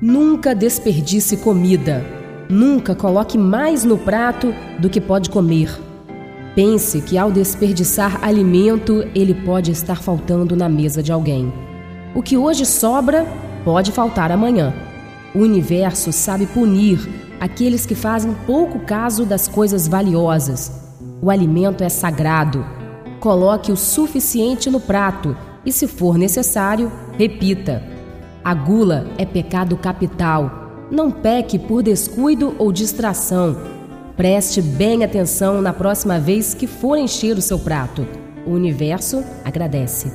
Nunca desperdice comida. Nunca coloque mais no prato do que pode comer. Pense que ao desperdiçar alimento, ele pode estar faltando na mesa de alguém. O que hoje sobra pode faltar amanhã. O universo sabe punir aqueles que fazem pouco caso das coisas valiosas. O alimento é sagrado. Coloque o suficiente no prato e, se for necessário, repita. A gula é pecado capital. Não peque por descuido ou distração. Preste bem atenção na próxima vez que for encher o seu prato. O universo agradece.